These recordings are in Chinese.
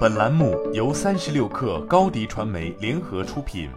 本栏目由三十六氪高低传媒联合出品。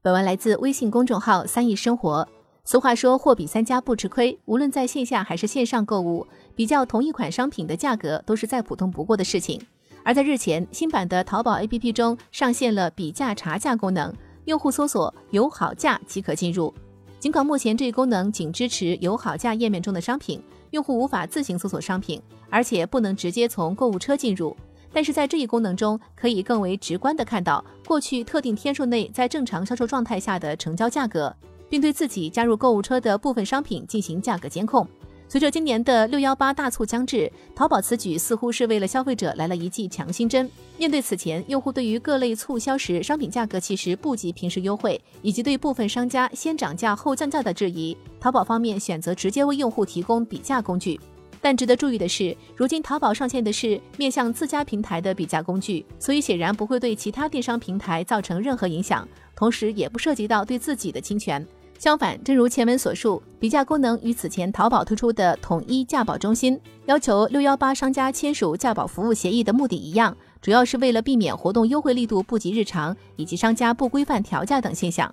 本文来自微信公众号“三亿生活”。俗话说“货比三家不吃亏”，无论在线下还是线上购物，比较同一款商品的价格都是再普通不过的事情。而在日前，新版的淘宝 APP 中上线了比价查价功能，用户搜索“有好价”即可进入。尽管目前这一功能仅支持有好价页面中的商品，用户无法自行搜索商品，而且不能直接从购物车进入。但是在这一功能中，可以更为直观的看到过去特定天数内在正常销售状态下的成交价格，并对自己加入购物车的部分商品进行价格监控。随着今年的六幺八大促将至，淘宝此举似乎是为了消费者来了一剂强心针。面对此前用户对于各类促销时商品价格其实不及平时优惠，以及对部分商家先涨价后降价的质疑，淘宝方面选择直接为用户提供比价工具。但值得注意的是，如今淘宝上线的是面向自家平台的比价工具，所以显然不会对其他电商平台造成任何影响，同时也不涉及到对自己的侵权。相反，正如前文所述，比价功能与此前淘宝推出的统一价保中心要求六幺八商家签署价保服务协议的目的一样，主要是为了避免活动优惠力度不及日常以及商家不规范调价等现象。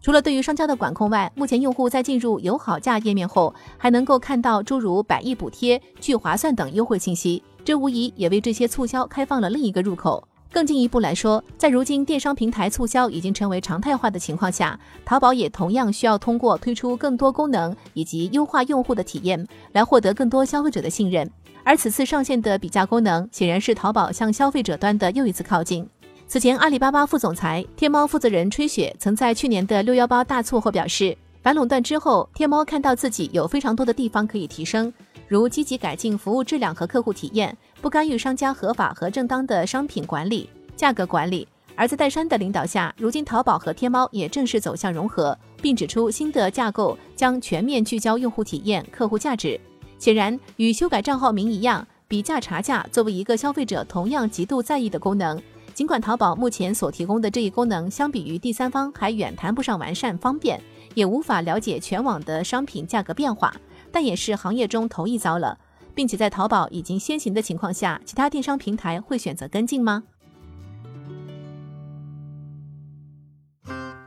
除了对于商家的管控外，目前用户在进入有好价页面后，还能够看到诸如百亿补贴、聚划算等优惠信息，这无疑也为这些促销开放了另一个入口。更进一步来说，在如今电商平台促销已经成为常态化的情况下，淘宝也同样需要通过推出更多功能以及优化用户的体验，来获得更多消费者的信任。而此次上线的比价功能，显然是淘宝向消费者端的又一次靠近。此前，阿里巴巴副总裁、天猫负责人吹雪曾在去年的六幺八大促后表示，反垄断之后，天猫看到自己有非常多的地方可以提升。如积极改进服务质量和客户体验，不干预商家合法和正当的商品管理、价格管理。而在戴珊的领导下，如今淘宝和天猫也正式走向融合，并指出新的架构将全面聚焦用户体验、客户价值。显然，与修改账号名一样，比价查价作为一个消费者同样极度在意的功能，尽管淘宝目前所提供的这一功能相比于第三方还远谈不上完善方便，也无法了解全网的商品价格变化。但也是行业中头一遭了，并且在淘宝已经先行的情况下，其他电商平台会选择跟进吗？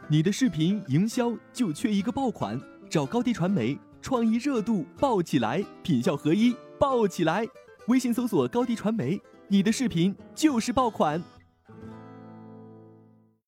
你的视频营销就缺一个爆款，找高低传媒，创意热度爆起来，品效合一爆起来。微信搜索高低传媒，你的视频就是爆款。